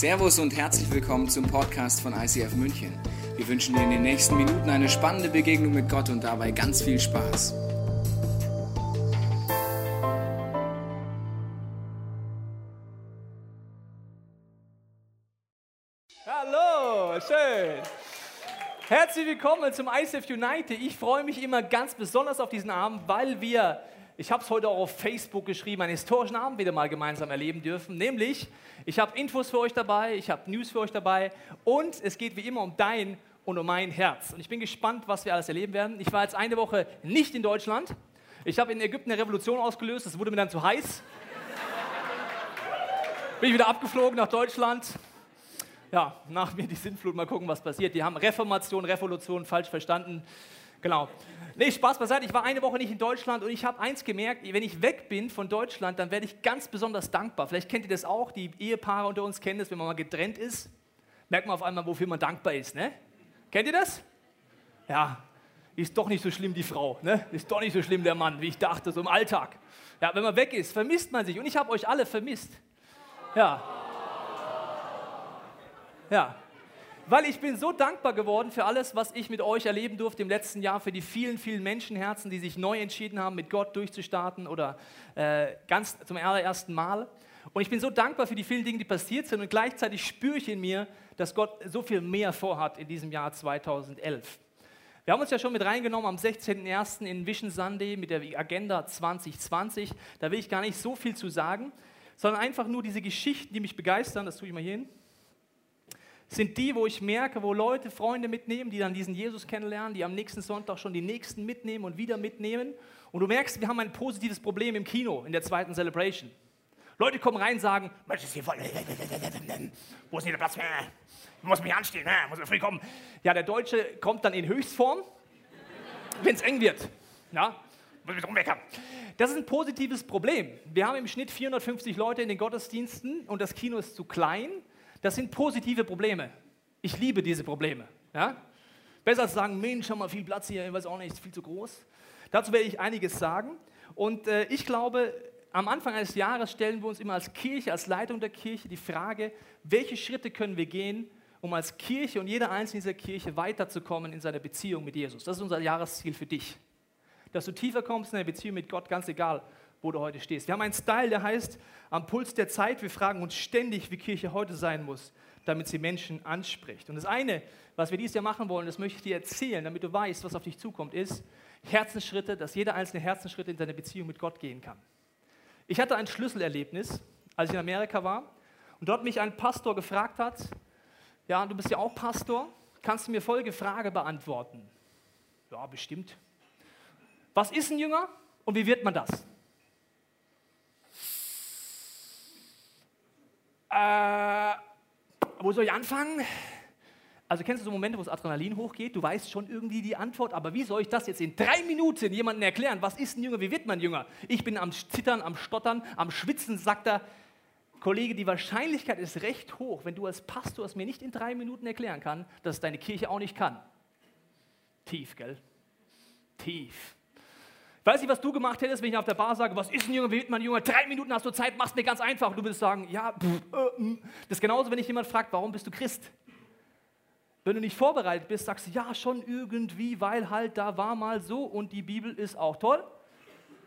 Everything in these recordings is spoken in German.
Servus und herzlich willkommen zum Podcast von ICF München. Wir wünschen dir in den nächsten Minuten eine spannende Begegnung mit Gott und dabei ganz viel Spaß. Hallo, schön. Herzlich willkommen zum ICF United. Ich freue mich immer ganz besonders auf diesen Abend, weil wir, ich habe es heute auch auf Facebook geschrieben, einen historischen Abend wieder mal gemeinsam erleben dürfen. Nämlich, ich habe Infos für euch dabei, ich habe News für euch dabei und es geht wie immer um dein und um mein Herz. Und ich bin gespannt, was wir alles erleben werden. Ich war jetzt eine Woche nicht in Deutschland. Ich habe in Ägypten eine Revolution ausgelöst, es wurde mir dann zu heiß. Bin ich wieder abgeflogen nach Deutschland ja, nach mir die Sintflut, mal gucken, was passiert. Die haben Reformation, Revolution falsch verstanden. Genau. Nee, Spaß beiseite. Ich war eine Woche nicht in Deutschland und ich habe eins gemerkt, wenn ich weg bin von Deutschland, dann werde ich ganz besonders dankbar. Vielleicht kennt ihr das auch, die Ehepaare unter uns kennen das, wenn man mal getrennt ist, merkt man auf einmal, wofür man dankbar ist. Ne? Kennt ihr das? Ja, ist doch nicht so schlimm die Frau, ne? ist doch nicht so schlimm der Mann, wie ich dachte, so im Alltag. Ja, wenn man weg ist, vermisst man sich und ich habe euch alle vermisst. Ja, ja, weil ich bin so dankbar geworden für alles, was ich mit euch erleben durfte im letzten Jahr, für die vielen, vielen Menschenherzen, die sich neu entschieden haben, mit Gott durchzustarten oder äh, ganz zum allerersten Mal. Und ich bin so dankbar für die vielen Dinge, die passiert sind und gleichzeitig spüre ich in mir, dass Gott so viel mehr vorhat in diesem Jahr 2011. Wir haben uns ja schon mit reingenommen am 16.01. in Vision Sunday mit der Agenda 2020. Da will ich gar nicht so viel zu sagen, sondern einfach nur diese Geschichten, die mich begeistern. Das tue ich mal hier hin sind die, wo ich merke, wo Leute Freunde mitnehmen, die dann diesen Jesus kennenlernen, die am nächsten Sonntag schon die nächsten mitnehmen und wieder mitnehmen. Und du merkst, wir haben ein positives Problem im Kino in der zweiten Celebration. Leute kommen rein und sagen, Mensch, ist hier voll. Wo ist denn der Platz? Ich muss mich anstehen, muss früh kommen. Ja, der Deutsche kommt dann in Höchstform, wenn es eng wird. Ja, muss mich rumweckern. Das ist ein positives Problem. Wir haben im Schnitt 450 Leute in den Gottesdiensten und das Kino ist zu klein. Das sind positive Probleme. Ich liebe diese Probleme. Ja? Besser als sagen, Mensch, schau mal, viel Platz hier, ich weiß auch nicht, ist viel zu groß. Dazu werde ich einiges sagen. Und äh, ich glaube, am Anfang eines Jahres stellen wir uns immer als Kirche, als Leitung der Kirche die Frage, welche Schritte können wir gehen, um als Kirche und jeder einzelne dieser Kirche weiterzukommen in seiner Beziehung mit Jesus. Das ist unser Jahresziel für dich. Dass du tiefer kommst in der Beziehung mit Gott, ganz egal, wo du heute stehst. Wir haben einen Style, der heißt am Puls der Zeit. Wir fragen uns ständig, wie Kirche heute sein muss, damit sie Menschen anspricht. Und das eine, was wir dieses Jahr machen wollen, das möchte ich dir erzählen, damit du weißt, was auf dich zukommt, ist Herzensschritte, dass jeder einzelne Herzensschritt in seine Beziehung mit Gott gehen kann. Ich hatte ein Schlüsselerlebnis, als ich in Amerika war und dort mich ein Pastor gefragt hat, ja, du bist ja auch Pastor, kannst du mir folgende Frage beantworten? Ja, bestimmt. Was ist ein Jünger und wie wird man das? Äh, wo soll ich anfangen? Also kennst du so Momente, wo das Adrenalin hochgeht? Du weißt schon irgendwie die Antwort, aber wie soll ich das jetzt in drei Minuten jemandem erklären? Was ist ein Jünger? Wie wird man Jünger? Ich bin am Zittern, am Stottern, am Schwitzen, sagt er. Kollege, die Wahrscheinlichkeit ist recht hoch, wenn du als Pastor es mir nicht in drei Minuten erklären kannst, dass es deine Kirche auch nicht kann. Tief, gell? Tief. Ich weiß nicht, was du gemacht hättest, wenn ich auf der Bar sage, was ist ein Junge, wie wird man ein Junge? Drei Minuten hast du Zeit, machst mir ganz einfach. Du würdest sagen, ja, pff, äh, mm. das ist genauso, wenn dich jemand fragt, warum bist du Christ? Wenn du nicht vorbereitet bist, sagst du, ja, schon irgendwie, weil halt da war mal so und die Bibel ist auch toll.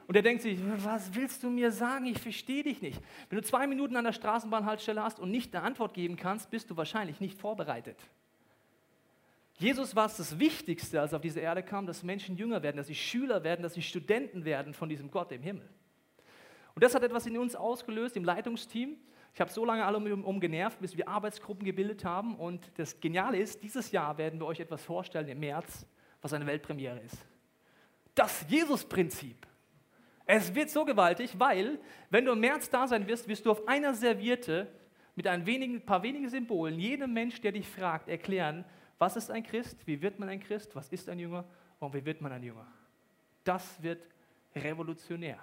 Und er denkt sich, was willst du mir sagen? Ich verstehe dich nicht. Wenn du zwei Minuten an der Straßenbahnhaltestelle hast und nicht eine Antwort geben kannst, bist du wahrscheinlich nicht vorbereitet. Jesus war es das Wichtigste, als er auf diese Erde kam, dass Menschen jünger werden, dass sie Schüler werden, dass sie Studenten werden von diesem Gott im Himmel. Und das hat etwas in uns ausgelöst, im Leitungsteam. Ich habe so lange alle um, um genervt, bis wir Arbeitsgruppen gebildet haben. Und das Geniale ist, dieses Jahr werden wir euch etwas vorstellen im März, was eine Weltpremiere ist. Das Jesus-Prinzip. Es wird so gewaltig, weil, wenn du im März da sein wirst, wirst du auf einer Serviette mit ein wenigen, paar wenigen Symbolen jedem Mensch, der dich fragt, erklären, was ist ein Christ? Wie wird man ein Christ? Was ist ein Jünger? Und wie wird man ein Jünger? Das wird revolutionär.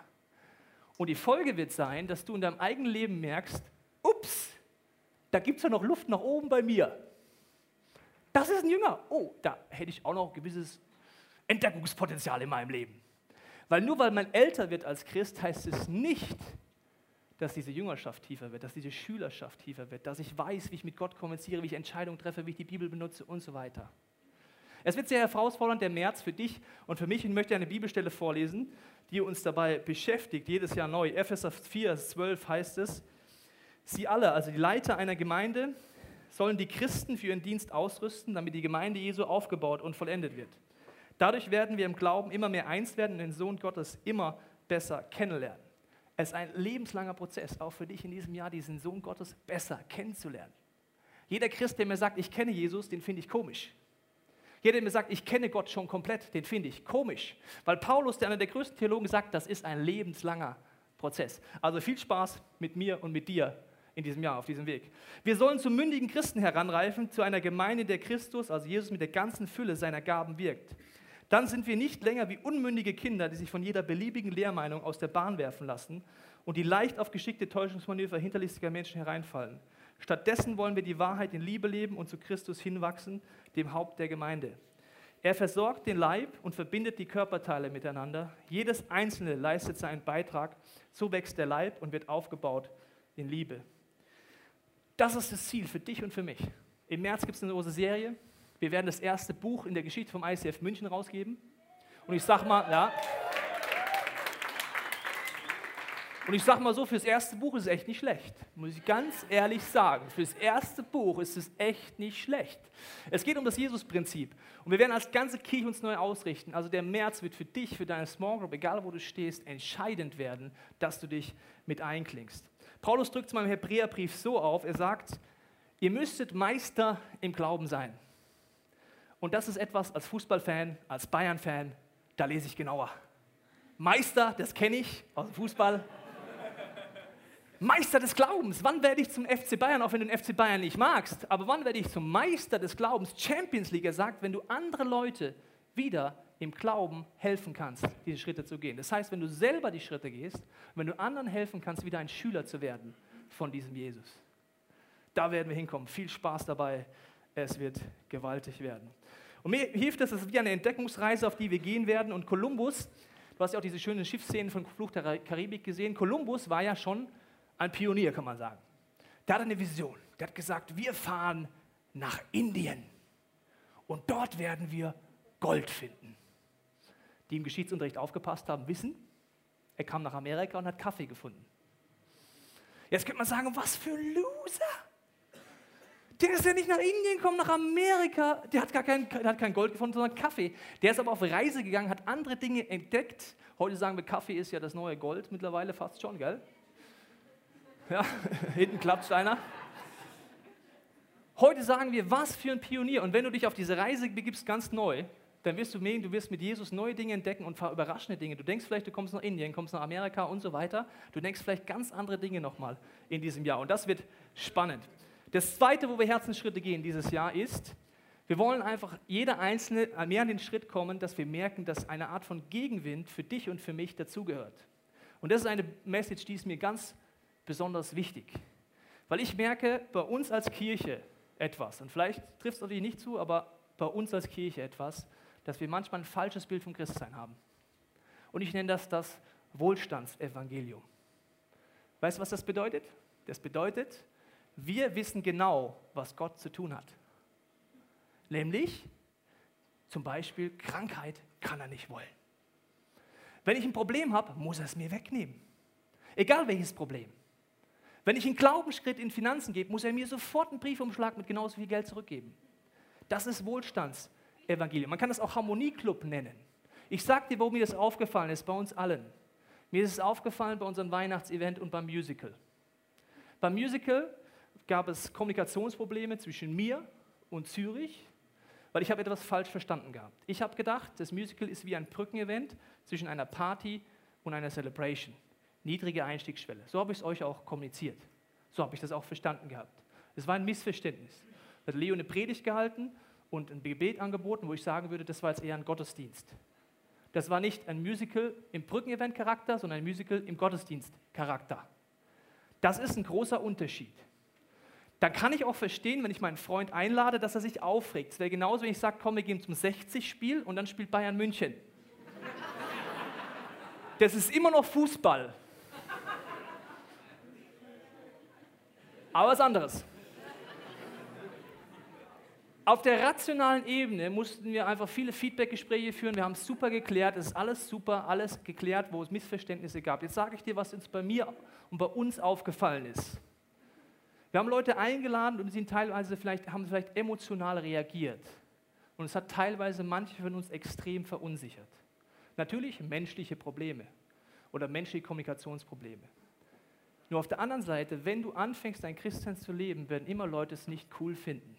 Und die Folge wird sein, dass du in deinem eigenen Leben merkst, ups, da gibt es ja noch Luft nach oben bei mir. Das ist ein Jünger. Oh, da hätte ich auch noch gewisses Entdeckungspotenzial in meinem Leben. Weil nur weil man älter wird als Christ, heißt es nicht, dass diese Jüngerschaft tiefer wird, dass diese Schülerschaft tiefer wird, dass ich weiß, wie ich mit Gott kommuniziere, wie ich Entscheidungen treffe, wie ich die Bibel benutze und so weiter. Es wird sehr herausfordernd, der März für dich und für mich. Ich möchte eine Bibelstelle vorlesen, die uns dabei beschäftigt, jedes Jahr neu. Epheser 4, 12 heißt es, Sie alle, also die Leiter einer Gemeinde, sollen die Christen für ihren Dienst ausrüsten, damit die Gemeinde Jesu aufgebaut und vollendet wird. Dadurch werden wir im Glauben immer mehr eins werden und den Sohn Gottes immer besser kennenlernen. Es ist ein lebenslanger Prozess, auch für dich in diesem Jahr, diesen Sohn Gottes besser kennenzulernen. Jeder Christ, der mir sagt, ich kenne Jesus, den finde ich komisch. Jeder, der mir sagt, ich kenne Gott schon komplett, den finde ich komisch. Weil Paulus, der einer der größten Theologen, sagt, das ist ein lebenslanger Prozess. Also viel Spaß mit mir und mit dir in diesem Jahr auf diesem Weg. Wir sollen zu mündigen Christen heranreifen, zu einer Gemeinde, der Christus, also Jesus mit der ganzen Fülle seiner Gaben wirkt. Dann sind wir nicht länger wie unmündige Kinder, die sich von jeder beliebigen Lehrmeinung aus der Bahn werfen lassen und die leicht auf geschickte Täuschungsmanöver hinterlistiger Menschen hereinfallen. Stattdessen wollen wir die Wahrheit in Liebe leben und zu Christus hinwachsen, dem Haupt der Gemeinde. Er versorgt den Leib und verbindet die Körperteile miteinander. Jedes Einzelne leistet seinen Beitrag. So wächst der Leib und wird aufgebaut in Liebe. Das ist das Ziel für dich und für mich. Im März gibt es eine große Serie. Wir werden das erste Buch in der Geschichte vom ICF München rausgeben. Und ich sag mal, ja. Und ich sag mal so, fürs erste Buch ist es echt nicht schlecht. Muss ich ganz ehrlich sagen. Fürs erste Buch ist es echt nicht schlecht. Es geht um das Jesus-Prinzip. Und wir werden als ganze Kirche uns neu ausrichten. Also der März wird für dich, für deine Small Group, egal wo du stehst, entscheidend werden, dass du dich mit einklingst. Paulus drückt es mal im Hebräerbrief so auf, er sagt, ihr müsstet Meister im Glauben sein. Und das ist etwas als Fußballfan, als Bayern-Fan, da lese ich genauer. Meister, das kenne ich aus dem Fußball. Meister des Glaubens. Wann werde ich zum FC Bayern, auch wenn du den FC Bayern nicht magst, aber wann werde ich zum Meister des Glaubens? Champions League, sagt, wenn du andere Leute wieder im Glauben helfen kannst, diese Schritte zu gehen. Das heißt, wenn du selber die Schritte gehst, wenn du anderen helfen kannst, wieder ein Schüler zu werden von diesem Jesus. Da werden wir hinkommen. Viel Spaß dabei. Es wird gewaltig werden. Und mir hilft es, es ist wie eine Entdeckungsreise, auf die wir gehen werden. Und Kolumbus, du hast ja auch diese schönen Schiffsszenen von Fluch der Karibik gesehen. Kolumbus war ja schon ein Pionier, kann man sagen. Der hatte eine Vision. Der hat gesagt, wir fahren nach Indien. Und dort werden wir Gold finden die im Geschichtsunterricht aufgepasst haben, wissen, er kam nach Amerika und hat Kaffee gefunden. Jetzt könnte man sagen, was für ein Loser. Der ist ja nicht nach Indien gekommen, nach Amerika. Der hat gar kein, der hat kein Gold gefunden, sondern Kaffee. Der ist aber auf Reise gegangen, hat andere Dinge entdeckt. Heute sagen wir, Kaffee ist ja das neue Gold mittlerweile fast schon, gell? Ja, hinten klappt einer. Heute sagen wir, was für ein Pionier. Und wenn du dich auf diese Reise begibst, ganz neu, dann wirst du merken, du wirst mit Jesus neue Dinge entdecken und überraschende Dinge. Du denkst vielleicht, du kommst nach Indien, kommst nach Amerika und so weiter. Du denkst vielleicht ganz andere Dinge nochmal in diesem Jahr. Und das wird spannend. Das Zweite, wo wir Herzensschritte gehen dieses Jahr, ist, wir wollen einfach jeder Einzelne mehr an den Schritt kommen, dass wir merken, dass eine Art von Gegenwind für dich und für mich dazugehört. Und das ist eine Message, die ist mir ganz besonders wichtig. Weil ich merke, bei uns als Kirche etwas, und vielleicht trifft es natürlich nicht zu, aber bei uns als Kirche etwas, dass wir manchmal ein falsches Bild vom Christsein haben. Und ich nenne das das Wohlstandsevangelium. Weißt du, was das bedeutet? Das bedeutet, wir wissen genau, was Gott zu tun hat. Nämlich, zum Beispiel, Krankheit kann er nicht wollen. Wenn ich ein Problem habe, muss er es mir wegnehmen. Egal welches Problem. Wenn ich einen Glaubensschritt in Finanzen gebe, muss er mir sofort einen Briefumschlag mit genauso viel Geld zurückgeben. Das ist Wohlstandsevangelium. Evangelium. Man kann das auch Harmonieclub nennen. Ich sage dir, wo mir das aufgefallen ist, bei uns allen. Mir ist es aufgefallen bei unserem Weihnachtsevent und beim Musical. Beim Musical gab es Kommunikationsprobleme zwischen mir und Zürich, weil ich habe etwas falsch verstanden gehabt. Ich habe gedacht, das Musical ist wie ein Brückenevent zwischen einer Party und einer Celebration. Niedrige Einstiegsschwelle. So habe ich es euch auch kommuniziert. So habe ich das auch verstanden gehabt. Es war ein Missverständnis. Da hat Leo eine Predigt gehalten und ein Gebet angeboten, wo ich sagen würde, das war jetzt eher ein Gottesdienst. Das war nicht ein Musical im Brückenevent-Charakter, sondern ein Musical im Gottesdienst-Charakter. Das ist ein großer Unterschied. Dann kann ich auch verstehen, wenn ich meinen Freund einlade, dass er sich aufregt. Es wäre genauso, wenn ich sage, komm, wir gehen zum 60-Spiel und dann spielt Bayern München. Das ist immer noch Fußball. Aber was anderes. Auf der rationalen Ebene mussten wir einfach viele Feedback-Gespräche führen. Wir haben es super geklärt. Es ist alles super, alles geklärt, wo es Missverständnisse gab. Jetzt sage ich dir, was uns bei mir und bei uns aufgefallen ist. Wir haben Leute eingeladen und sind teilweise vielleicht, haben vielleicht emotional reagiert. Und es hat teilweise manche von uns extrem verunsichert. Natürlich menschliche Probleme oder menschliche Kommunikationsprobleme. Nur auf der anderen Seite, wenn du anfängst, dein Christsein zu leben, werden immer Leute es nicht cool finden.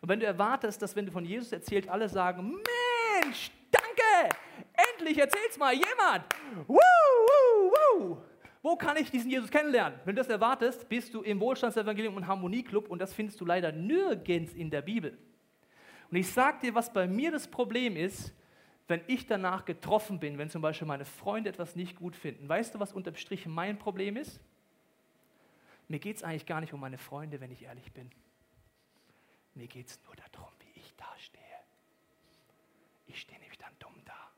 Und wenn du erwartest, dass wenn du von Jesus erzählst, alle sagen, Mensch, danke, endlich erzählt's mal jemand. Woo, woo, woo. Wo kann ich diesen Jesus kennenlernen? Wenn du das erwartest, bist du im Wohlstandsevangelium und Harmonieclub und das findest du leider nirgends in der Bibel. Und ich sage dir, was bei mir das Problem ist, wenn ich danach getroffen bin, wenn zum Beispiel meine Freunde etwas nicht gut finden. Weißt du, was unterm Strich mein Problem ist? Mir geht es eigentlich gar nicht um meine Freunde, wenn ich ehrlich bin. Mir geht es nur darum, wie ich da stehe. Ich stehe nämlich dann dumm da.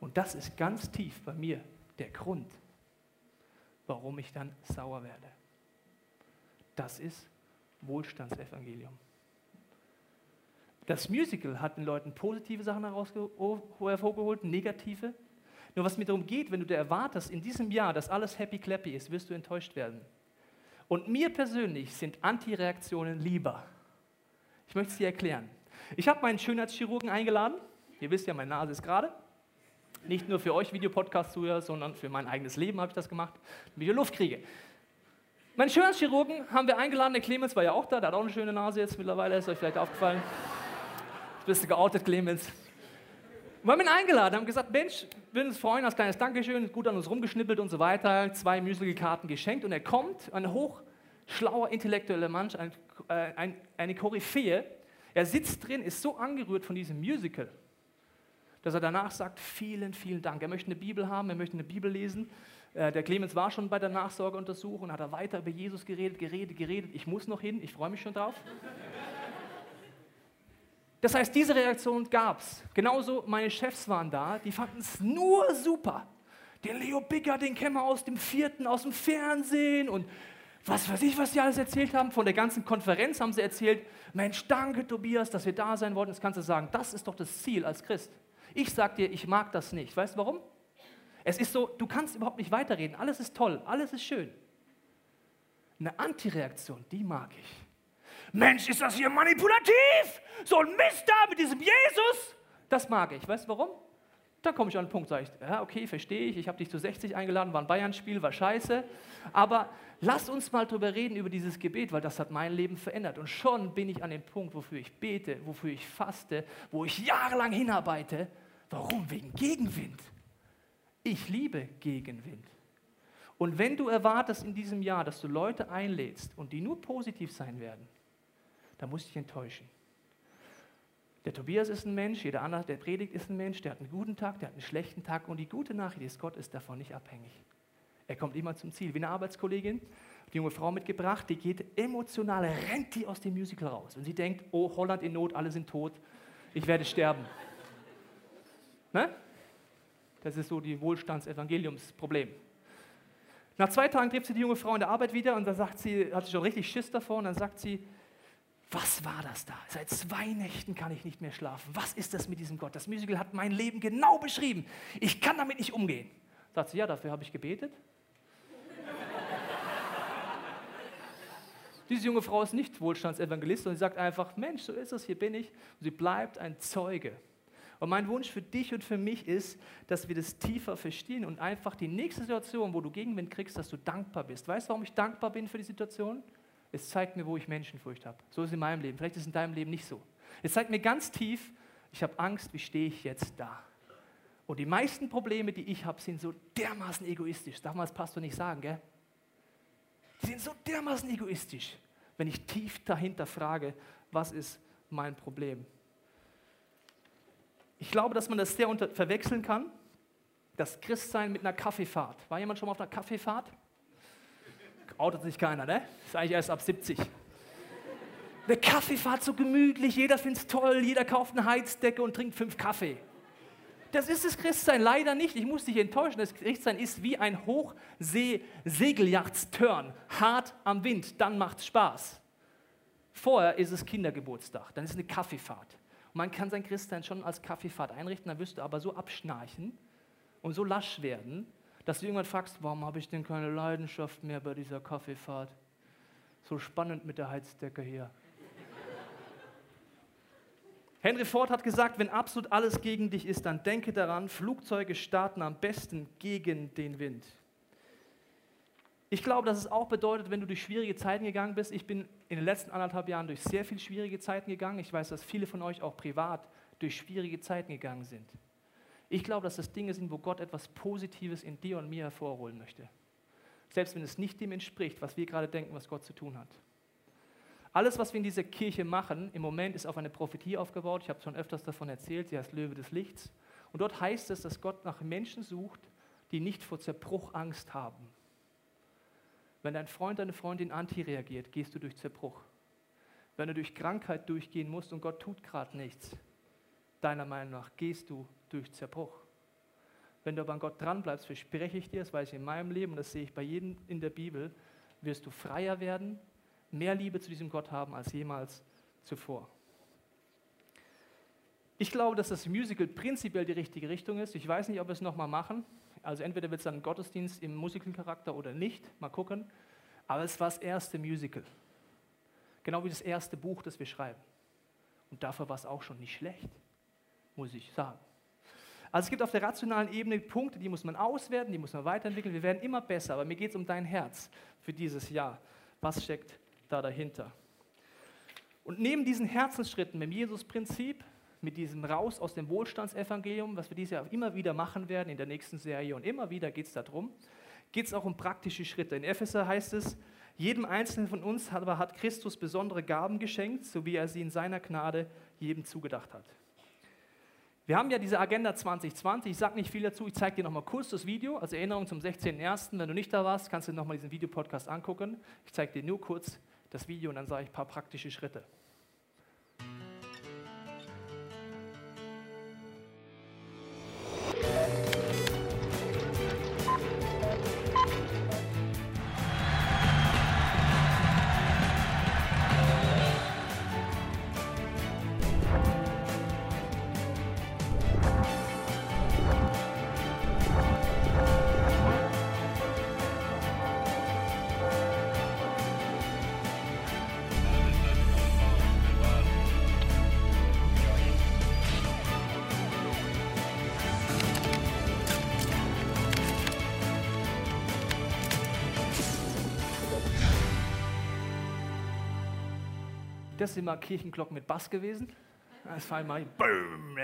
Und das ist ganz tief bei mir der Grund, warum ich dann sauer werde. Das ist Wohlstandsevangelium. Das Musical hat den Leuten positive Sachen hervorgeholt, negative. Nur was mir darum geht, wenn du dir erwartest, in diesem Jahr, dass alles happy clappy ist, wirst du enttäuscht werden. Und mir persönlich sind Antireaktionen lieber. Ich möchte es dir erklären. Ich habe meinen Schönheitschirurgen eingeladen. Ihr wisst ja, meine Nase ist gerade. Nicht nur für euch Videopodcast-Zuhörer, sondern für mein eigenes Leben habe ich das gemacht, damit ich Luft kriege. Meinen Schönheitschirurgen haben wir eingeladen. Der Clemens war ja auch da. Der hat auch eine schöne Nase jetzt mittlerweile. Ist euch vielleicht aufgefallen. Jetzt bist du geoutet, Clemens. Wir haben ihn eingeladen, haben gesagt, Mensch, wir uns freuen, als kleines Dankeschön, gut an uns rumgeschnippelt und so weiter, zwei Musical-Karten geschenkt und er kommt, ein hochschlauer, intellektueller Mensch, ein äh, ein, eine Koryphäe. Er sitzt drin, ist so angerührt von diesem Musical, dass er danach sagt, vielen, vielen Dank. Er möchte eine Bibel haben, er möchte eine Bibel lesen. Äh, der Clemens war schon bei der Nachsorgeuntersuchung, hat er weiter über Jesus geredet, geredet, geredet. Ich muss noch hin, ich freue mich schon drauf. Das heißt, diese Reaktion gab es. Genauso meine Chefs waren da, die fanden es nur super. Den Leo Bigger, den kennen wir aus dem vierten, aus dem Fernsehen und was weiß ich, was sie alles erzählt haben. Von der ganzen Konferenz haben sie erzählt, Mensch, danke Tobias, dass wir da sein wollten. Jetzt kannst du sagen, das ist doch das Ziel als Christ. Ich sag dir, ich mag das nicht. Weißt du warum? Es ist so, du kannst überhaupt nicht weiterreden. Alles ist toll, alles ist schön. Eine Antireaktion, die mag ich. Mensch, ist das hier manipulativ? So ein Mist da mit diesem Jesus? Das mag ich. Weißt du warum? Dann komme ich an den Punkt, sage ich, ja, okay, verstehe ich, ich habe dich zu 60 eingeladen, war ein Bayern-Spiel, war scheiße, aber lass uns mal drüber reden, über dieses Gebet, weil das hat mein Leben verändert. Und schon bin ich an dem Punkt, wofür ich bete, wofür ich faste, wo ich jahrelang hinarbeite. Warum? Wegen Gegenwind. Ich liebe Gegenwind. Und wenn du erwartest in diesem Jahr, dass du Leute einlädst und die nur positiv sein werden, dann musst du dich enttäuschen. Der Tobias ist ein Mensch, jeder andere, der predigt, ist ein Mensch, der hat einen guten Tag, der hat einen schlechten Tag und die gute Nachricht ist, Gott ist davon nicht abhängig. Er kommt immer zum Ziel. Wie eine Arbeitskollegin, die junge Frau mitgebracht, die geht emotional, rennt die aus dem Musical raus und sie denkt, oh, Holland in Not, alle sind tot, ich werde sterben. Ne? Das ist so die Wohlstandsevangeliumsproblem. Nach zwei Tagen trifft sie die junge Frau in der Arbeit wieder und dann sagt sie, hat sie schon richtig Schiss davor und dann sagt sie, was war das da? Seit zwei Nächten kann ich nicht mehr schlafen. Was ist das mit diesem Gott? Das Musical hat mein Leben genau beschrieben. Ich kann damit nicht umgehen. Sagt sie, ja, dafür habe ich gebetet. Diese junge Frau ist nicht Wohlstandsevangelist und sie sagt einfach, Mensch, so ist es, hier bin ich. Und sie bleibt ein Zeuge. Und mein Wunsch für dich und für mich ist, dass wir das tiefer verstehen und einfach die nächste Situation, wo du Gegenwind kriegst, dass du dankbar bist. Weißt du, warum ich dankbar bin für die Situation? Es zeigt mir, wo ich Menschenfurcht habe. So ist es in meinem Leben. Vielleicht ist es in deinem Leben nicht so. Es zeigt mir ganz tief, ich habe Angst, wie stehe ich jetzt da? Und die meisten Probleme, die ich habe, sind so dermaßen egoistisch. Darf man als Pastor nicht sagen, gell? Die sind so dermaßen egoistisch, wenn ich tief dahinter frage, was ist mein Problem? Ich glaube, dass man das sehr verwechseln kann, das Christsein mit einer Kaffeefahrt. War jemand schon mal auf einer Kaffeefahrt? outet sich keiner, ne? Ist eigentlich erst ab 70. Eine Kaffeefahrt so gemütlich, jeder findet es toll, jeder kauft eine Heizdecke und trinkt fünf Kaffee. Das ist das Christsein leider nicht. Ich muss dich enttäuschen. Das Christsein ist wie ein Hochsee-Segeljachtsturn. Hart am Wind, dann macht es Spaß. Vorher ist es Kindergeburtstag, dann ist es eine Kaffeefahrt. Und man kann sein Christsein schon als Kaffeefahrt einrichten, dann wirst du aber so abschnarchen und so lasch werden, dass du irgendwann fragst, warum habe ich denn keine Leidenschaft mehr bei dieser Kaffeefahrt? So spannend mit der Heizdecke hier. Henry Ford hat gesagt, wenn absolut alles gegen dich ist, dann denke daran, Flugzeuge starten am besten gegen den Wind. Ich glaube, dass es auch bedeutet, wenn du durch schwierige Zeiten gegangen bist. Ich bin in den letzten anderthalb Jahren durch sehr viele schwierige Zeiten gegangen. Ich weiß, dass viele von euch auch privat durch schwierige Zeiten gegangen sind. Ich glaube, dass das Dinge sind, wo Gott etwas Positives in dir und mir hervorholen möchte. Selbst wenn es nicht dem entspricht, was wir gerade denken, was Gott zu tun hat. Alles, was wir in dieser Kirche machen, im Moment ist auf eine Prophetie aufgebaut. Ich habe schon öfters davon erzählt, sie heißt Löwe des Lichts. Und dort heißt es, dass Gott nach Menschen sucht, die nicht vor Zerbruch Angst haben. Wenn dein Freund, deine Freundin anti reagiert, gehst du durch Zerbruch. Wenn du durch Krankheit durchgehen musst und Gott tut gerade nichts, deiner Meinung nach gehst du durch Zerbruch. Wenn du aber an Gott dranbleibst, verspreche ich dir, das weiß ich in meinem Leben das sehe ich bei jedem in der Bibel, wirst du freier werden, mehr Liebe zu diesem Gott haben als jemals zuvor. Ich glaube, dass das Musical prinzipiell die richtige Richtung ist. Ich weiß nicht, ob wir es nochmal machen. Also entweder wird es dann ein Gottesdienst im Musical-Charakter oder nicht. Mal gucken. Aber es war das erste Musical. Genau wie das erste Buch, das wir schreiben. Und dafür war es auch schon nicht schlecht, muss ich sagen. Also es gibt auf der rationalen Ebene Punkte, die muss man auswerten, die muss man weiterentwickeln. Wir werden immer besser, aber mir geht es um dein Herz für dieses Jahr. Was steckt da dahinter. Und neben diesen Herzensschritten mit dem Jesus-Prinzip, mit diesem Raus aus dem Wohlstandsevangelium, was wir dieses Jahr immer wieder machen werden in der nächsten Serie und immer wieder geht es darum, geht es auch um praktische Schritte. In Epheser heißt es, jedem Einzelnen von uns aber hat Christus besondere Gaben geschenkt, so wie er sie in seiner Gnade jedem zugedacht hat. Wir haben ja diese Agenda 2020. Ich sage nicht viel dazu. Ich zeige dir nochmal kurz das Video. Als Erinnerung zum 16.01. Wenn du nicht da warst, kannst du nochmal diesen Videopodcast angucken. Ich zeige dir nur kurz, das Video und dann sage ich ein paar praktische Schritte. Das sind mal Kirchenglocken mit Bass gewesen. Das war mal boom,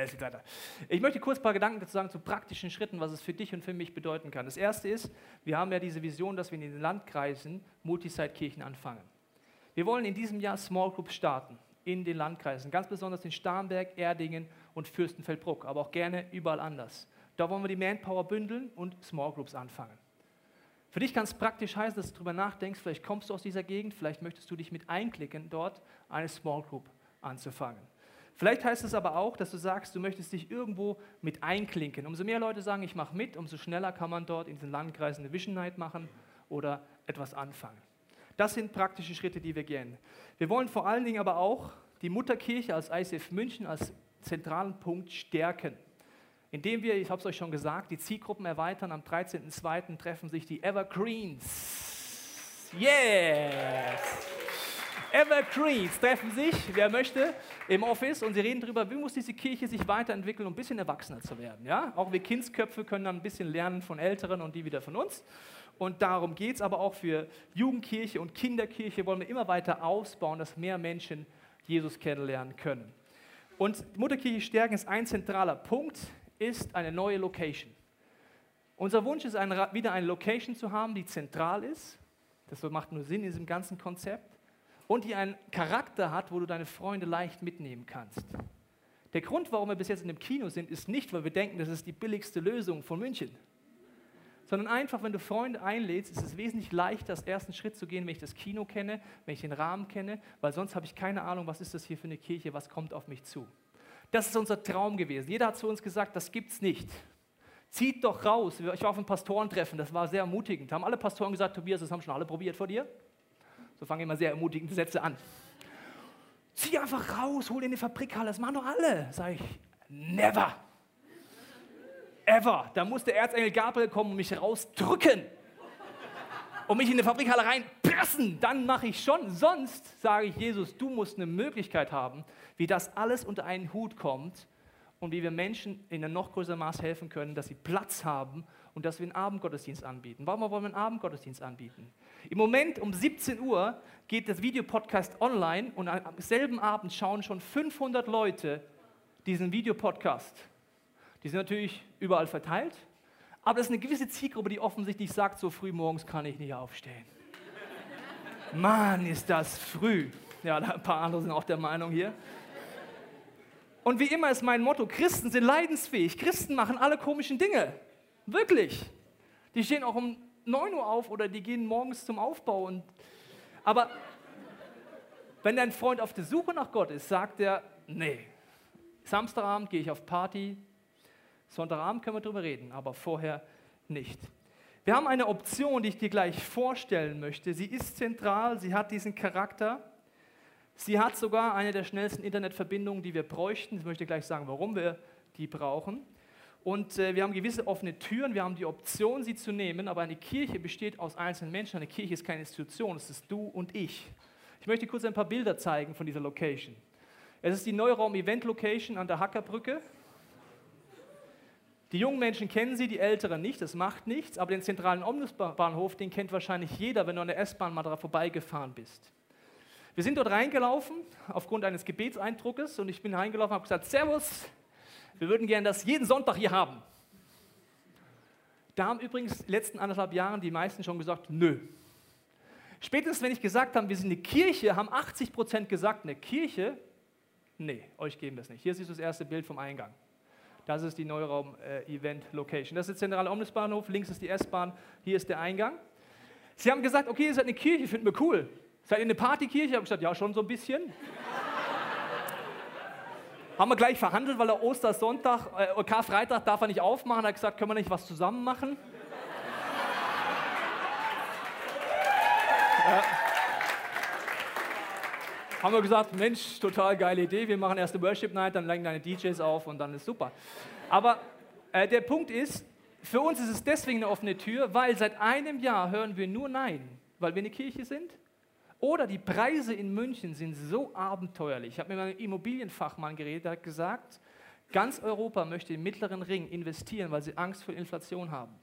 Ich möchte kurz ein paar Gedanken dazu sagen zu praktischen Schritten, was es für dich und für mich bedeuten kann. Das erste ist, wir haben ja diese Vision, dass wir in den Landkreisen Multisite-Kirchen anfangen. Wir wollen in diesem Jahr Small Groups starten in den Landkreisen, ganz besonders in Starnberg, Erdingen und Fürstenfeldbruck, aber auch gerne überall anders. Da wollen wir die Manpower bündeln und Small Groups anfangen. Für dich kann es praktisch heißen, dass du darüber nachdenkst, vielleicht kommst du aus dieser Gegend, vielleicht möchtest du dich mit einklicken, dort eine Small Group anzufangen. Vielleicht heißt es aber auch, dass du sagst, du möchtest dich irgendwo mit einklinken. Umso mehr Leute sagen, ich mache mit, umso schneller kann man dort in diesen Landkreisen eine Vision Night machen oder etwas anfangen. Das sind praktische Schritte, die wir gehen. Wir wollen vor allen Dingen aber auch die Mutterkirche als ICF München als zentralen Punkt stärken indem wir, ich habe es euch schon gesagt, die Zielgruppen erweitern. Am 13.02. treffen sich die Evergreens. Yes! Evergreens treffen sich, wer möchte, im Office und sie reden darüber, wie muss diese Kirche sich weiterentwickeln, um ein bisschen erwachsener zu werden. Ja? Auch wir Kindsköpfe können dann ein bisschen lernen von Älteren und die wieder von uns. Und darum geht es aber auch für Jugendkirche und Kinderkirche, wollen wir immer weiter ausbauen, dass mehr Menschen Jesus kennenlernen können. Und Mutterkirche stärken ist ein zentraler Punkt ist eine neue Location. Unser Wunsch ist, wieder eine Location zu haben, die zentral ist. Das macht nur Sinn in diesem ganzen Konzept. Und die einen Charakter hat, wo du deine Freunde leicht mitnehmen kannst. Der Grund, warum wir bis jetzt in dem Kino sind, ist nicht, weil wir denken, das ist die billigste Lösung von München. Sondern einfach, wenn du Freunde einlädst, ist es wesentlich leichter, das ersten Schritt zu gehen, wenn ich das Kino kenne, wenn ich den Rahmen kenne, weil sonst habe ich keine Ahnung, was ist das hier für eine Kirche, was kommt auf mich zu. Das ist unser Traum gewesen. Jeder hat zu uns gesagt, das gibt's nicht. Zieht doch raus. Ich war auf einem Pastorentreffen, das war sehr ermutigend. Haben alle Pastoren gesagt, Tobias, das haben schon alle probiert vor dir. So fangen immer sehr ermutigende Sätze an. Zieh einfach raus, hol in die Fabrikhalle, das machen doch alle. Sag ich, never. Ever. Da muss der Erzengel Gabriel kommen und mich rausdrücken. Und mich in die Fabrikhalle reinpressen. Dann mache ich schon. Sonst sage ich, Jesus, du musst eine Möglichkeit haben, wie das alles unter einen Hut kommt und wie wir Menschen in einem noch größeren Maß helfen können, dass sie Platz haben und dass wir einen Abendgottesdienst anbieten. Warum wollen wir einen Abendgottesdienst anbieten? Im Moment um 17 Uhr geht das Videopodcast online und am selben Abend schauen schon 500 Leute diesen Videopodcast. Die sind natürlich überall verteilt, aber es ist eine gewisse Zielgruppe, die offensichtlich sagt, so früh morgens kann ich nicht aufstehen. Mann, ist das früh. Ja, ein paar andere sind auch der Meinung hier. Und wie immer ist mein Motto, Christen sind leidensfähig. Christen machen alle komischen Dinge. Wirklich. Die stehen auch um 9 Uhr auf oder die gehen morgens zum Aufbau. Und, aber wenn dein Freund auf der Suche nach Gott ist, sagt er, nee, Samstagabend gehe ich auf Party, Sonntagabend können wir darüber reden, aber vorher nicht. Wir haben eine Option, die ich dir gleich vorstellen möchte. Sie ist zentral, sie hat diesen Charakter. Sie hat sogar eine der schnellsten Internetverbindungen, die wir bräuchten. Ich möchte gleich sagen, warum wir die brauchen. Und äh, wir haben gewisse offene Türen, wir haben die Option, sie zu nehmen, aber eine Kirche besteht aus einzelnen Menschen. Eine Kirche ist keine Institution, es ist du und ich. Ich möchte kurz ein paar Bilder zeigen von dieser Location. Es ist die Neuraum-Event-Location an der Hackerbrücke. Die jungen Menschen kennen sie, die Älteren nicht, das macht nichts, aber den zentralen Omnibusbahnhof, den kennt wahrscheinlich jeder, wenn du an der S-Bahn mal daran vorbeigefahren bist. Wir sind dort reingelaufen aufgrund eines Gebetseindruckes und ich bin reingelaufen und habe gesagt, Servus, wir würden gerne das jeden Sonntag hier haben. Da haben übrigens in den letzten anderthalb Jahren die meisten schon gesagt, nö. Spätestens, wenn ich gesagt habe, wir sind eine Kirche, haben 80 Prozent gesagt, eine Kirche, nee, euch geben wir es nicht. Hier siehst du das erste Bild vom Eingang. Das ist die Neuraum-Event-Location. Das ist der zentrale Omnisbahnhof, links ist die S-Bahn, hier ist der Eingang. Sie haben gesagt, okay, ihr seid eine Kirche, finden wir cool. Seid ihr eine Partykirche? Ich habe gesagt, ja, schon so ein bisschen. Haben wir gleich verhandelt, weil er Ostersonntag, äh, Karfreitag darf er nicht aufmachen. Er hat gesagt, können wir nicht was zusammen machen? ja. Haben wir gesagt, Mensch, total geile Idee. Wir machen erst eine Worship Night, dann legen deine DJs auf und dann ist super. Aber äh, der Punkt ist, für uns ist es deswegen eine offene Tür, weil seit einem Jahr hören wir nur Nein, weil wir eine Kirche sind oder die Preise in München sind so abenteuerlich. Ich habe mit meinem Immobilienfachmann geredet, der hat gesagt, ganz Europa möchte im mittleren Ring investieren, weil sie Angst vor Inflation haben.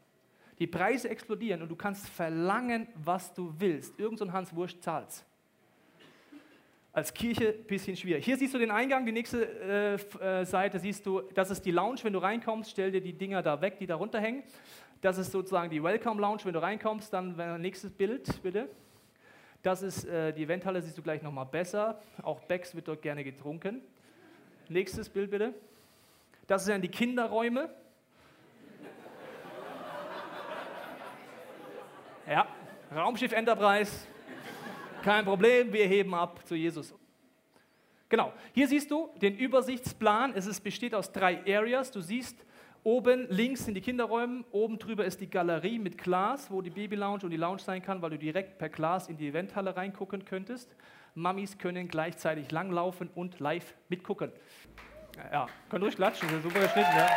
Die Preise explodieren und du kannst verlangen, was du willst. Irgend so ein Hans Wurst zahlt als Kirche ein bisschen schwierig. Hier siehst du den Eingang, die nächste äh, äh, Seite siehst du, das ist die Lounge, wenn du reinkommst, stell dir die Dinger da weg, die da runterhängen. Das ist sozusagen die Welcome Lounge, wenn du reinkommst, dann nächstes Bild bitte. Das ist äh, die Eventhalle, siehst du gleich nochmal besser. Auch Becks wird dort gerne getrunken. Nächstes Bild bitte. Das sind die Kinderräume. Ja, Raumschiff Enterprise. Kein Problem, wir heben ab zu Jesus. Genau, hier siehst du den Übersichtsplan. Es ist, besteht aus drei Areas. Du siehst Oben links sind die Kinderräume, oben drüber ist die Galerie mit Glas, wo die Baby Lounge und die Lounge sein kann, weil du direkt per Glas in die Eventhalle reingucken könntest. Mamis können gleichzeitig langlaufen und live mitgucken. Ja, könnt ruhig klatschen, das ist super geschnitten, ja.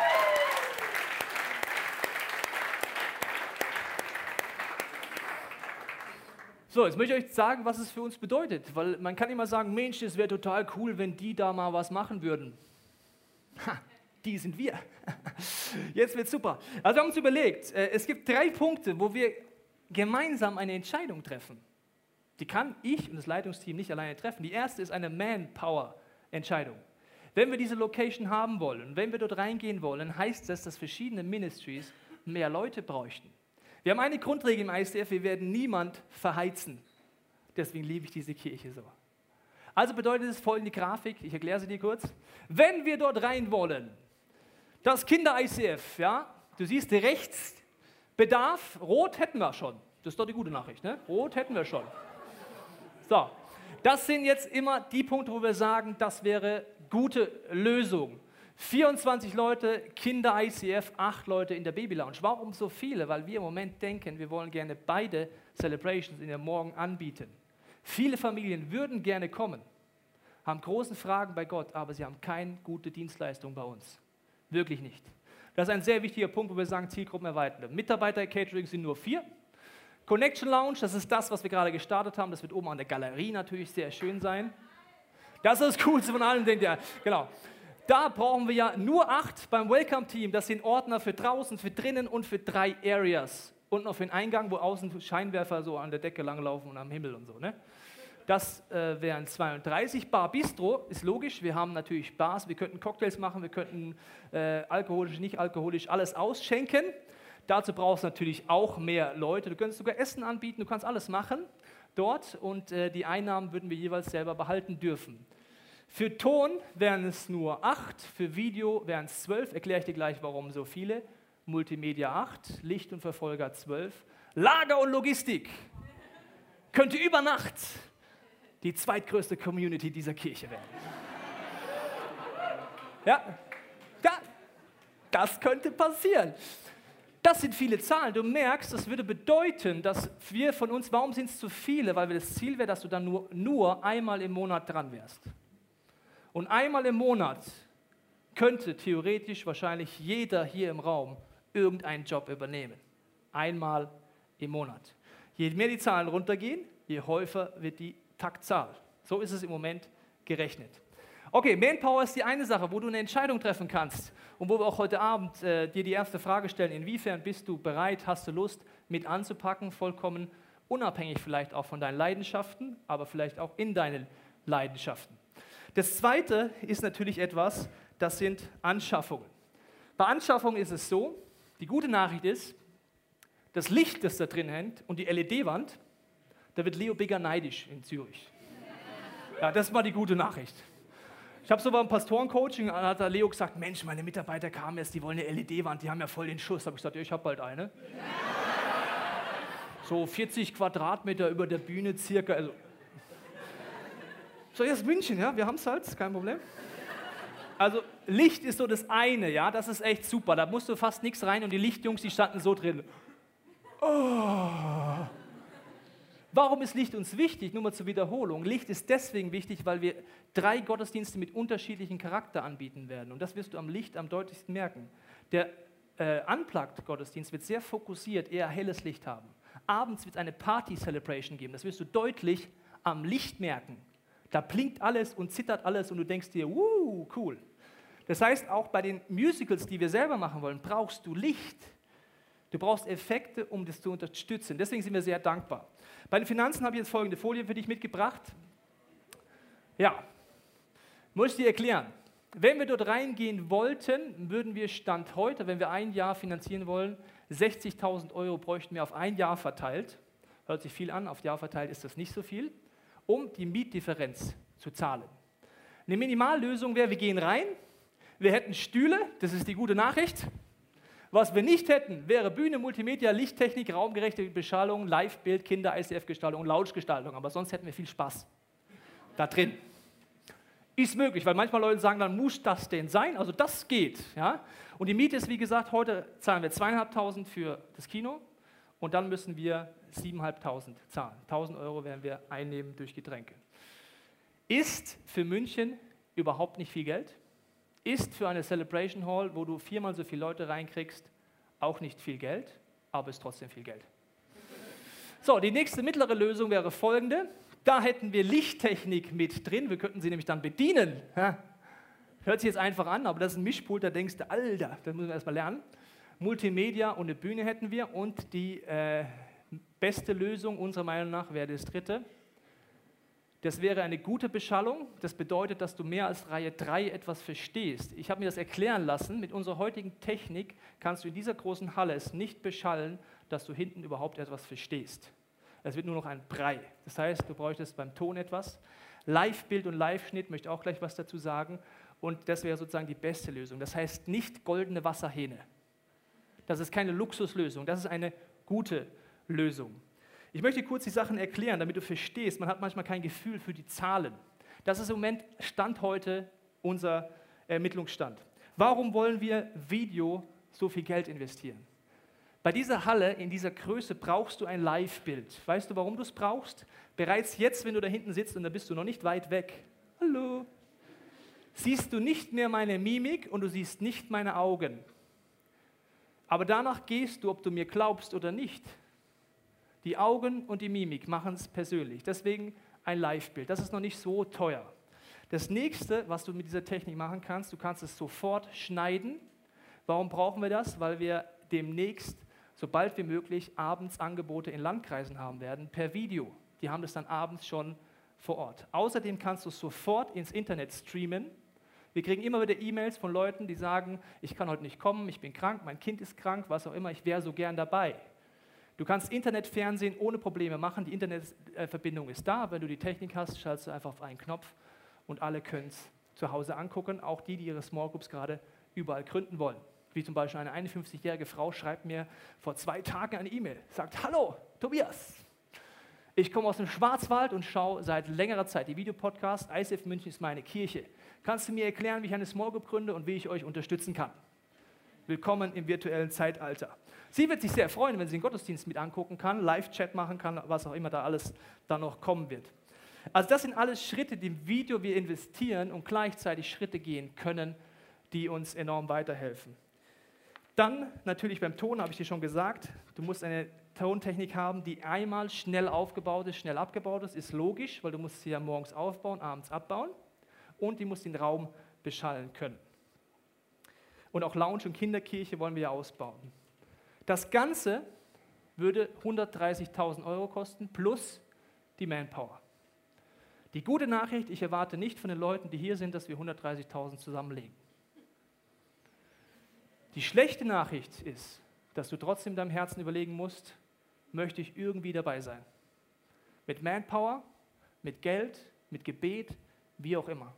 So, jetzt möchte ich euch sagen, was es für uns bedeutet, weil man kann immer sagen, Mensch, es wäre total cool, wenn die da mal was machen würden. Ha, die sind wir. Jetzt wird super. Also wir haben uns überlegt, äh, es gibt drei Punkte, wo wir gemeinsam eine Entscheidung treffen. Die kann ich und das Leitungsteam nicht alleine treffen. Die erste ist eine Manpower-Entscheidung. Wenn wir diese Location haben wollen, wenn wir dort reingehen wollen, heißt das, dass verschiedene Ministries mehr Leute bräuchten. Wir haben eine Grundregel im ICF, wir werden niemand verheizen. Deswegen liebe ich diese Kirche so. Also bedeutet es folgende Grafik, ich erkläre sie dir kurz. Wenn wir dort rein wollen, das Kinder-ICF, ja, du siehst rechts Bedarf, rot hätten wir schon. Das ist doch die gute Nachricht, ne? Rot hätten wir schon. So, das sind jetzt immer die Punkte, wo wir sagen, das wäre gute Lösung. 24 Leute, Kinder ICF, 8 Leute in der Baby Lounge. Warum so viele? Weil wir im Moment denken, wir wollen gerne beide Celebrations in der Morgen anbieten. Viele Familien würden gerne kommen, haben große Fragen bei Gott, aber sie haben keine gute Dienstleistung bei uns. Wirklich nicht. Das ist ein sehr wichtiger Punkt, wo wir sagen, Zielgruppen erweitern. Mitarbeiter-Catering sind nur vier. Connection Lounge, das ist das, was wir gerade gestartet haben. Das wird oben an der Galerie natürlich sehr schön sein. Das ist das Coolste von allen, denkt ihr. Genau. Da brauchen wir ja nur acht beim Welcome-Team. Das sind Ordner für draußen, für drinnen und für drei Areas. Und noch für den Eingang, wo außen Scheinwerfer so an der Decke langlaufen und am Himmel und so. Ne? Das äh, wären 32. Bar Bistro ist logisch. Wir haben natürlich Spaß. Wir könnten Cocktails machen, wir könnten äh, alkoholisch, nicht alkoholisch alles ausschenken. Dazu brauchst du natürlich auch mehr Leute. Du könntest sogar Essen anbieten, du kannst alles machen dort und äh, die Einnahmen würden wir jeweils selber behalten dürfen. Für Ton wären es nur acht, für Video wären es zwölf. Erkläre ich dir gleich, warum so viele. Multimedia acht, Licht und Verfolger zwölf. Lager und Logistik könnte über Nacht die zweitgrößte Community dieser Kirche werden. Ja, ja das könnte passieren. Das sind viele Zahlen. Du merkst, das würde bedeuten, dass wir von uns, warum sind es zu viele? Weil das Ziel wäre, dass du dann nur, nur einmal im Monat dran wärst. Und einmal im Monat könnte theoretisch wahrscheinlich jeder hier im Raum irgendeinen Job übernehmen. Einmal im Monat. Je mehr die Zahlen runtergehen, je häufiger wird die Taktzahl. So ist es im Moment gerechnet. Okay, Manpower ist die eine Sache, wo du eine Entscheidung treffen kannst und wo wir auch heute Abend äh, dir die erste Frage stellen, inwiefern bist du bereit, hast du Lust mit anzupacken, vollkommen unabhängig vielleicht auch von deinen Leidenschaften, aber vielleicht auch in deinen Leidenschaften. Das zweite ist natürlich etwas, das sind Anschaffungen. Bei Anschaffungen ist es so, die gute Nachricht ist, das Licht, das da drin hängt und die LED-Wand, da wird Leo Bigger neidisch in Zürich. Ja, das mal die gute Nachricht. Ich habe so beim Pastorencoaching, da hat Leo gesagt, Mensch, meine Mitarbeiter kamen jetzt, die wollen eine LED-Wand, die haben ja voll den Schuss. Da habe ich gesagt, ja, ich habe bald eine. So 40 Quadratmeter über der Bühne circa, also so, jetzt München, ja, wir haben es halt, kein Problem. Also Licht ist so das eine, ja, das ist echt super. Da musst du fast nichts rein und die Lichtjungs, die standen so drin. Oh. Warum ist Licht uns wichtig? Nur mal zur Wiederholung. Licht ist deswegen wichtig, weil wir drei Gottesdienste mit unterschiedlichen Charakter anbieten werden. Und das wirst du am Licht am deutlichsten merken. Der äh, Unplugged-Gottesdienst wird sehr fokussiert, eher helles Licht haben. Abends wird es eine Party-Celebration geben. Das wirst du deutlich am Licht merken. Da blinkt alles und zittert alles und du denkst dir, wuh, cool. Das heißt, auch bei den Musicals, die wir selber machen wollen, brauchst du Licht. Du brauchst Effekte, um das zu unterstützen. Deswegen sind wir sehr dankbar. Bei den Finanzen habe ich jetzt folgende Folie für dich mitgebracht. Ja, muss ich dir erklären. Wenn wir dort reingehen wollten, würden wir Stand heute, wenn wir ein Jahr finanzieren wollen, 60.000 Euro bräuchten wir auf ein Jahr verteilt. Hört sich viel an, auf Jahr verteilt ist das nicht so viel um die Mietdifferenz zu zahlen. Eine Minimallösung wäre, wir gehen rein, wir hätten Stühle, das ist die gute Nachricht. Was wir nicht hätten, wäre Bühne, Multimedia, Lichttechnik, raumgerechte Beschallung, Live-Bild, Kinder-ICF-Gestaltung, Lautgestaltung. Aber sonst hätten wir viel Spaß da drin. Ist möglich, weil manchmal Leute sagen, dann muss das denn sein. Also das geht. Ja? Und die Miete ist, wie gesagt, heute zahlen wir zweieinhalbtausend für das Kino und dann müssen wir 7.500 zahlen. 1.000 Euro werden wir einnehmen durch Getränke. Ist für München überhaupt nicht viel Geld? Ist für eine Celebration Hall, wo du viermal so viele Leute reinkriegst, auch nicht viel Geld, aber ist trotzdem viel Geld. So, die nächste mittlere Lösung wäre folgende. Da hätten wir Lichttechnik mit drin. Wir könnten sie nämlich dann bedienen. Hört sich jetzt einfach an, aber das ist ein Mischpult, da denkst du, Alter, das müssen wir erstmal lernen. Multimedia und eine Bühne hätten wir und die äh, beste Lösung unserer Meinung nach wäre das dritte. Das wäre eine gute Beschallung. Das bedeutet, dass du mehr als Reihe 3 etwas verstehst. Ich habe mir das erklären lassen. Mit unserer heutigen Technik kannst du in dieser großen Halle es nicht beschallen, dass du hinten überhaupt etwas verstehst. Es wird nur noch ein Brei. Das heißt, du bräuchtest beim Ton etwas. Live-Bild und Live-Schnitt möchte auch gleich was dazu sagen. Und das wäre sozusagen die beste Lösung. Das heißt nicht goldene Wasserhähne. Das ist keine Luxuslösung. Das ist eine gute Lösung. Ich möchte kurz die Sachen erklären, damit du verstehst. Man hat manchmal kein Gefühl für die Zahlen. Das ist im Moment Stand heute unser Ermittlungsstand. Warum wollen wir Video so viel Geld investieren? Bei dieser Halle, in dieser Größe, brauchst du ein Live-Bild. Weißt du, warum du es brauchst? Bereits jetzt, wenn du da hinten sitzt und da bist du noch nicht weit weg, hallo, siehst du nicht mehr meine Mimik und du siehst nicht meine Augen. Aber danach gehst du, ob du mir glaubst oder nicht. Die Augen und die Mimik machen es persönlich. Deswegen ein Live-Bild. Das ist noch nicht so teuer. Das nächste, was du mit dieser Technik machen kannst, du kannst es sofort schneiden. Warum brauchen wir das? Weil wir demnächst, sobald wie möglich, abends Angebote in Landkreisen haben werden, per Video. Die haben das dann abends schon vor Ort. Außerdem kannst du es sofort ins Internet streamen. Wir kriegen immer wieder E-Mails von Leuten, die sagen, ich kann heute nicht kommen, ich bin krank, mein Kind ist krank, was auch immer, ich wäre so gern dabei. Du kannst Internetfernsehen ohne Probleme machen, die Internetverbindung ist da. Wenn du die Technik hast, schaltest du einfach auf einen Knopf und alle können es zu Hause angucken, auch die, die ihre Small Groups gerade überall gründen wollen. Wie zum Beispiel eine 51-jährige Frau schreibt mir vor zwei Tagen eine E-Mail, sagt, hallo Tobias, ich komme aus dem Schwarzwald und schaue seit längerer Zeit die Videopodcast. ICF München ist meine Kirche. Kannst du mir erklären, wie ich eine Small Group gründe und wie ich euch unterstützen kann? Willkommen im virtuellen Zeitalter. Sie wird sich sehr freuen, wenn sie den Gottesdienst mit angucken kann, Live-Chat machen kann, was auch immer da alles dann noch kommen wird. Also das sind alles Schritte, die im Video wir investieren und gleichzeitig Schritte gehen können, die uns enorm weiterhelfen. Dann natürlich beim Ton habe ich dir schon gesagt, du musst eine Tontechnik haben, die einmal schnell aufgebaut ist, schnell abgebaut ist, ist logisch, weil du musst sie ja morgens aufbauen, abends abbauen und die muss den Raum beschallen können. Und auch Lounge und Kinderkirche wollen wir ja ausbauen. Das Ganze würde 130.000 Euro kosten plus die Manpower. Die gute Nachricht, ich erwarte nicht von den Leuten, die hier sind, dass wir 130.000 zusammenlegen. Die schlechte Nachricht ist, dass du trotzdem in deinem Herzen überlegen musst, möchte ich irgendwie dabei sein. Mit Manpower, mit Geld, mit Gebet, wie auch immer.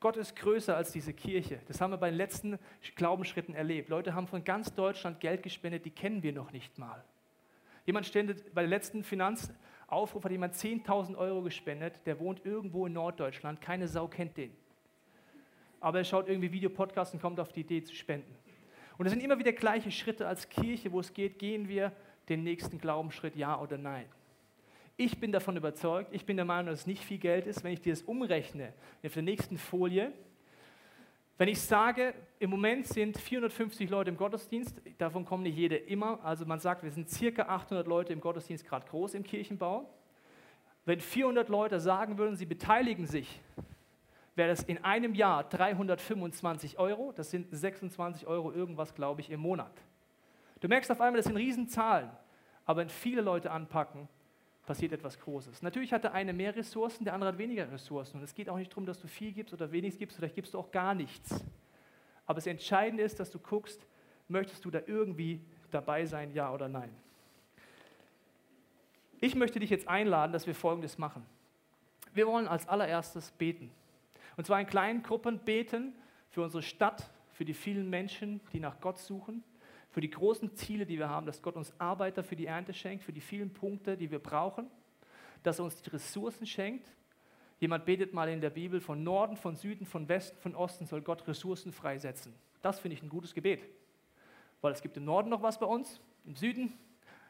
Gott ist größer als diese Kirche. Das haben wir bei den letzten Glaubensschritten erlebt. Leute haben von ganz Deutschland Geld gespendet, die kennen wir noch nicht mal. Jemand spendet, bei der letzten Finanzaufruf hat jemand 10.000 Euro gespendet, der wohnt irgendwo in Norddeutschland, keine Sau kennt den. Aber er schaut irgendwie Videopodcasts und kommt auf die Idee zu spenden. Und es sind immer wieder gleiche Schritte als Kirche, wo es geht, gehen wir den nächsten Glaubensschritt, ja oder nein. Ich bin davon überzeugt, ich bin der Meinung, dass es nicht viel Geld ist, wenn ich dir das umrechne auf der nächsten Folie. Wenn ich sage, im Moment sind 450 Leute im Gottesdienst, davon kommen nicht jede immer, also man sagt, wir sind circa 800 Leute im Gottesdienst gerade groß im Kirchenbau. Wenn 400 Leute sagen würden, sie beteiligen sich, wäre das in einem Jahr 325 Euro, das sind 26 Euro irgendwas, glaube ich, im Monat. Du merkst auf einmal, das sind Riesenzahlen, aber wenn viele Leute anpacken, passiert etwas Großes. Natürlich hat der eine mehr Ressourcen, der andere hat weniger Ressourcen. Und es geht auch nicht darum, dass du viel gibst oder wenig gibst, vielleicht gibst du auch gar nichts. Aber das Entscheidende ist, dass du guckst, möchtest du da irgendwie dabei sein, ja oder nein. Ich möchte dich jetzt einladen, dass wir Folgendes machen. Wir wollen als allererstes beten. Und zwar in kleinen Gruppen beten für unsere Stadt, für die vielen Menschen, die nach Gott suchen für die großen Ziele, die wir haben, dass Gott uns Arbeiter für die Ernte schenkt, für die vielen Punkte, die wir brauchen, dass er uns die Ressourcen schenkt. Jemand betet mal in der Bibel, von Norden, von Süden, von Westen, von Osten soll Gott Ressourcen freisetzen. Das finde ich ein gutes Gebet. Weil es gibt im Norden noch was bei uns, im Süden,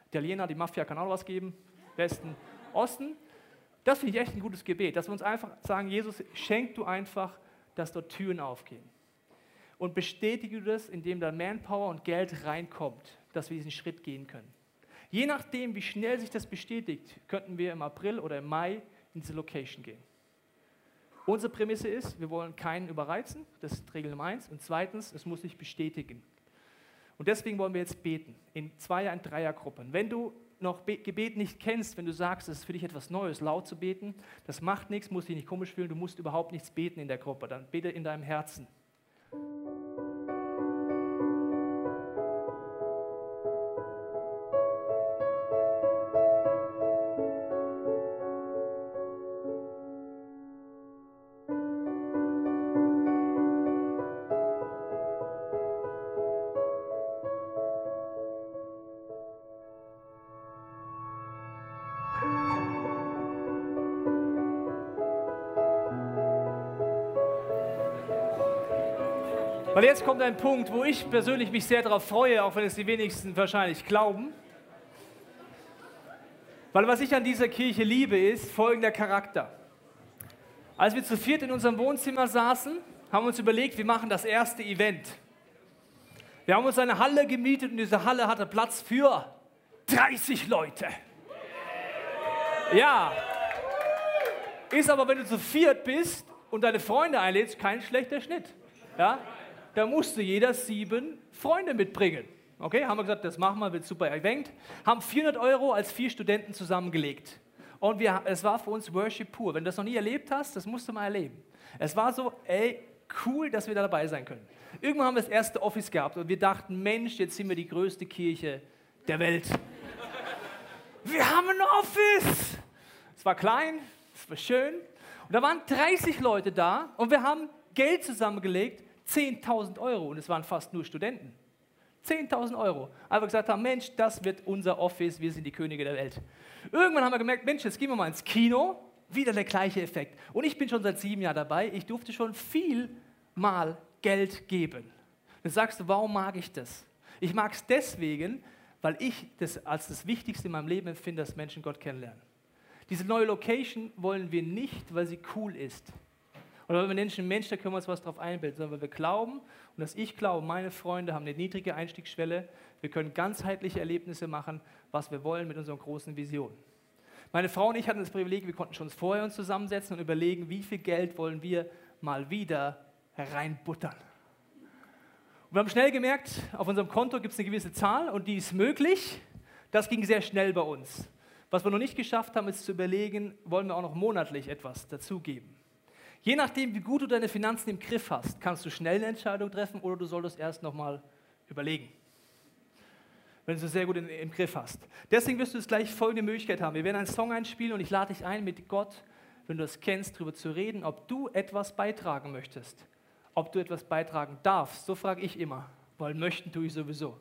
Italiener, die Mafia kann auch was geben, Westen, Osten. Das finde ich echt ein gutes Gebet, dass wir uns einfach sagen, Jesus, schenk du einfach, dass dort Türen aufgehen und bestätige das, indem da Manpower und Geld reinkommt, dass wir diesen Schritt gehen können. Je nachdem, wie schnell sich das bestätigt, könnten wir im April oder im Mai in diese Location gehen. Unsere Prämisse ist, wir wollen keinen überreizen, das ist Regel Nummer eins. Und zweitens, es muss sich bestätigen. Und deswegen wollen wir jetzt beten, in Zweier- und Dreiergruppen. Wenn du noch Gebet nicht kennst, wenn du sagst, es ist für dich etwas Neues, laut zu beten, das macht nichts, musst dich nicht komisch fühlen, du musst überhaupt nichts beten in der Gruppe, dann bete in deinem Herzen. Jetzt kommt ein Punkt, wo ich persönlich mich sehr darauf freue, auch wenn es die wenigsten wahrscheinlich glauben. Weil was ich an dieser Kirche liebe, ist folgender Charakter. Als wir zu viert in unserem Wohnzimmer saßen, haben wir uns überlegt, wir machen das erste Event. Wir haben uns eine Halle gemietet und diese Halle hatte Platz für 30 Leute. Ja. Ist aber, wenn du zu viert bist und deine Freunde einlädst, kein schlechter Schnitt. Ja? Da musste jeder sieben Freunde mitbringen. Okay, haben wir gesagt, das machen wir, wird super Event. Haben 400 Euro als vier Studenten zusammengelegt. Und wir, es war für uns Worship pur. Wenn du das noch nie erlebt hast, das musst du mal erleben. Es war so, ey, cool, dass wir da dabei sein können. Irgendwann haben wir das erste Office gehabt und wir dachten, Mensch, jetzt sind wir die größte Kirche der Welt. Wir haben ein Office. Es war klein, es war schön. Und da waren 30 Leute da und wir haben Geld zusammengelegt, 10.000 Euro. Und es waren fast nur Studenten. 10.000 Euro. Einfach gesagt haben, Mensch, das wird unser Office, wir sind die Könige der Welt. Irgendwann haben wir gemerkt, Mensch, jetzt gehen wir mal ins Kino, wieder der gleiche Effekt. Und ich bin schon seit sieben Jahren dabei, ich durfte schon viel mal Geld geben. Dann sagst du, warum mag ich das? Ich mag es deswegen, weil ich das als das Wichtigste in meinem Leben empfinde, dass Menschen Gott kennenlernen. Diese neue Location wollen wir nicht, weil sie cool ist. Oder weil wir Menschen, Mensch, da können wir uns was drauf einbilden, sondern weil wir glauben und dass ich glaube, meine Freunde haben eine niedrige Einstiegsschwelle. Wir können ganzheitliche Erlebnisse machen, was wir wollen mit unserer großen Vision. Meine Frau und ich hatten das Privileg, wir konnten schon vorher uns zusammensetzen und überlegen, wie viel Geld wollen wir mal wieder hereinbuttern. Und wir haben schnell gemerkt, auf unserem Konto gibt es eine gewisse Zahl und die ist möglich. Das ging sehr schnell bei uns. Was wir noch nicht geschafft haben, ist zu überlegen, wollen wir auch noch monatlich etwas dazugeben. Je nachdem, wie gut du deine Finanzen im Griff hast, kannst du schnell eine Entscheidung treffen oder du solltest erst nochmal überlegen. Wenn du es sehr gut in, im Griff hast. Deswegen wirst du jetzt gleich folgende Möglichkeit haben. Wir werden einen Song einspielen und ich lade dich ein, mit Gott, wenn du das kennst, darüber zu reden, ob du etwas beitragen möchtest ob du etwas beitragen darfst. So frage ich immer, weil möchten tue ich sowieso.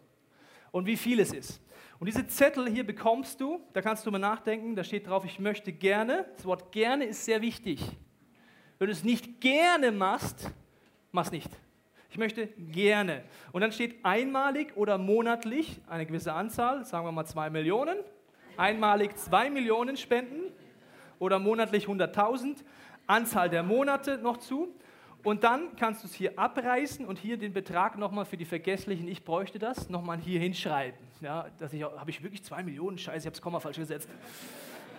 Und wie viel es ist. Und diese Zettel hier bekommst du, da kannst du mal nachdenken, da steht drauf, ich möchte gerne. Das Wort gerne ist sehr wichtig. Wenn du es nicht gerne machst, mach es nicht. Ich möchte gerne. Und dann steht einmalig oder monatlich eine gewisse Anzahl, sagen wir mal zwei Millionen. Einmalig zwei Millionen spenden oder monatlich 100.000. Anzahl der Monate noch zu. Und dann kannst du es hier abreißen und hier den Betrag nochmal für die Vergesslichen, ich bräuchte das, nochmal hier hinschreiben. Ja, dass ich, habe ich wirklich zwei Millionen? Scheiße, ich habe das Komma falsch gesetzt.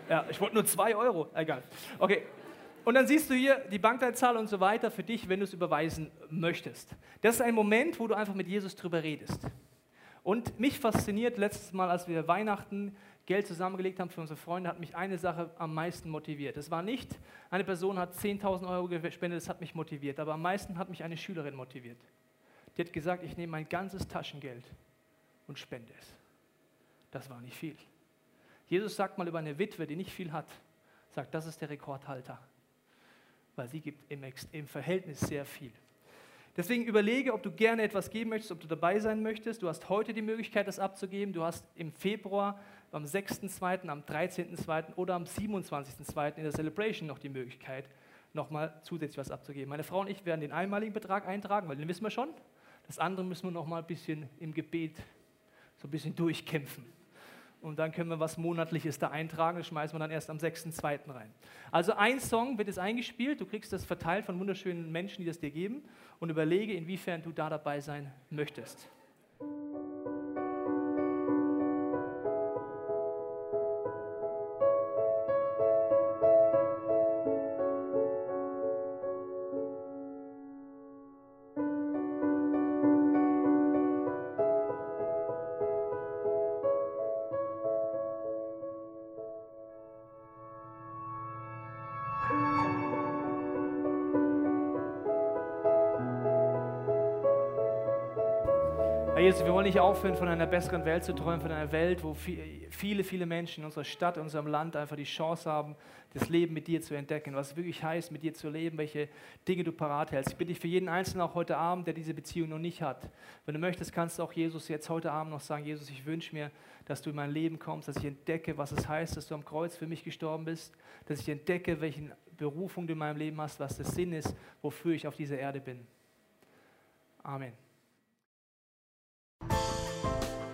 Ja, ich wollte nur zwei Euro. Egal. Okay. Und dann siehst du hier die Bankleitzahl und so weiter für dich, wenn du es überweisen möchtest. Das ist ein Moment, wo du einfach mit Jesus drüber redest. Und mich fasziniert letztes Mal, als wir Weihnachten Geld zusammengelegt haben für unsere Freunde, hat mich eine Sache am meisten motiviert. Es war nicht, eine Person hat 10.000 Euro gespendet, das hat mich motiviert, aber am meisten hat mich eine Schülerin motiviert. Die hat gesagt, ich nehme mein ganzes Taschengeld und spende es. Das war nicht viel. Jesus sagt mal über eine Witwe, die nicht viel hat, sagt, das ist der Rekordhalter, weil sie gibt im, im Verhältnis sehr viel. Deswegen überlege, ob du gerne etwas geben möchtest, ob du dabei sein möchtest. Du hast heute die Möglichkeit, das abzugeben. Du hast im Februar, am 6.2., am 13.2. oder am 27.2. in der Celebration noch die Möglichkeit, nochmal zusätzlich was abzugeben. Meine Frau und ich werden den einmaligen Betrag eintragen, weil den wissen wir schon. Das andere müssen wir nochmal ein bisschen im Gebet so ein bisschen durchkämpfen und dann können wir was Monatliches da eintragen. Das schmeißen wir dann erst am 6.2. rein. Also ein Song wird jetzt eingespielt. Du kriegst das verteilt von wunderschönen Menschen, die das dir geben und überlege, inwiefern du da dabei sein möchtest. Jesus, wir wollen nicht aufhören, von einer besseren Welt zu träumen, von einer Welt, wo viele, viele Menschen in unserer Stadt, in unserem Land einfach die Chance haben, das Leben mit dir zu entdecken, was es wirklich heißt, mit dir zu leben, welche Dinge du parat hältst. Ich bitte dich für jeden Einzelnen auch heute Abend, der diese Beziehung noch nicht hat. Wenn du möchtest, kannst du auch Jesus jetzt heute Abend noch sagen, Jesus, ich wünsche mir, dass du in mein Leben kommst, dass ich entdecke, was es heißt, dass du am Kreuz für mich gestorben bist, dass ich entdecke, welche Berufung du in meinem Leben hast, was der Sinn ist, wofür ich auf dieser Erde bin. Amen.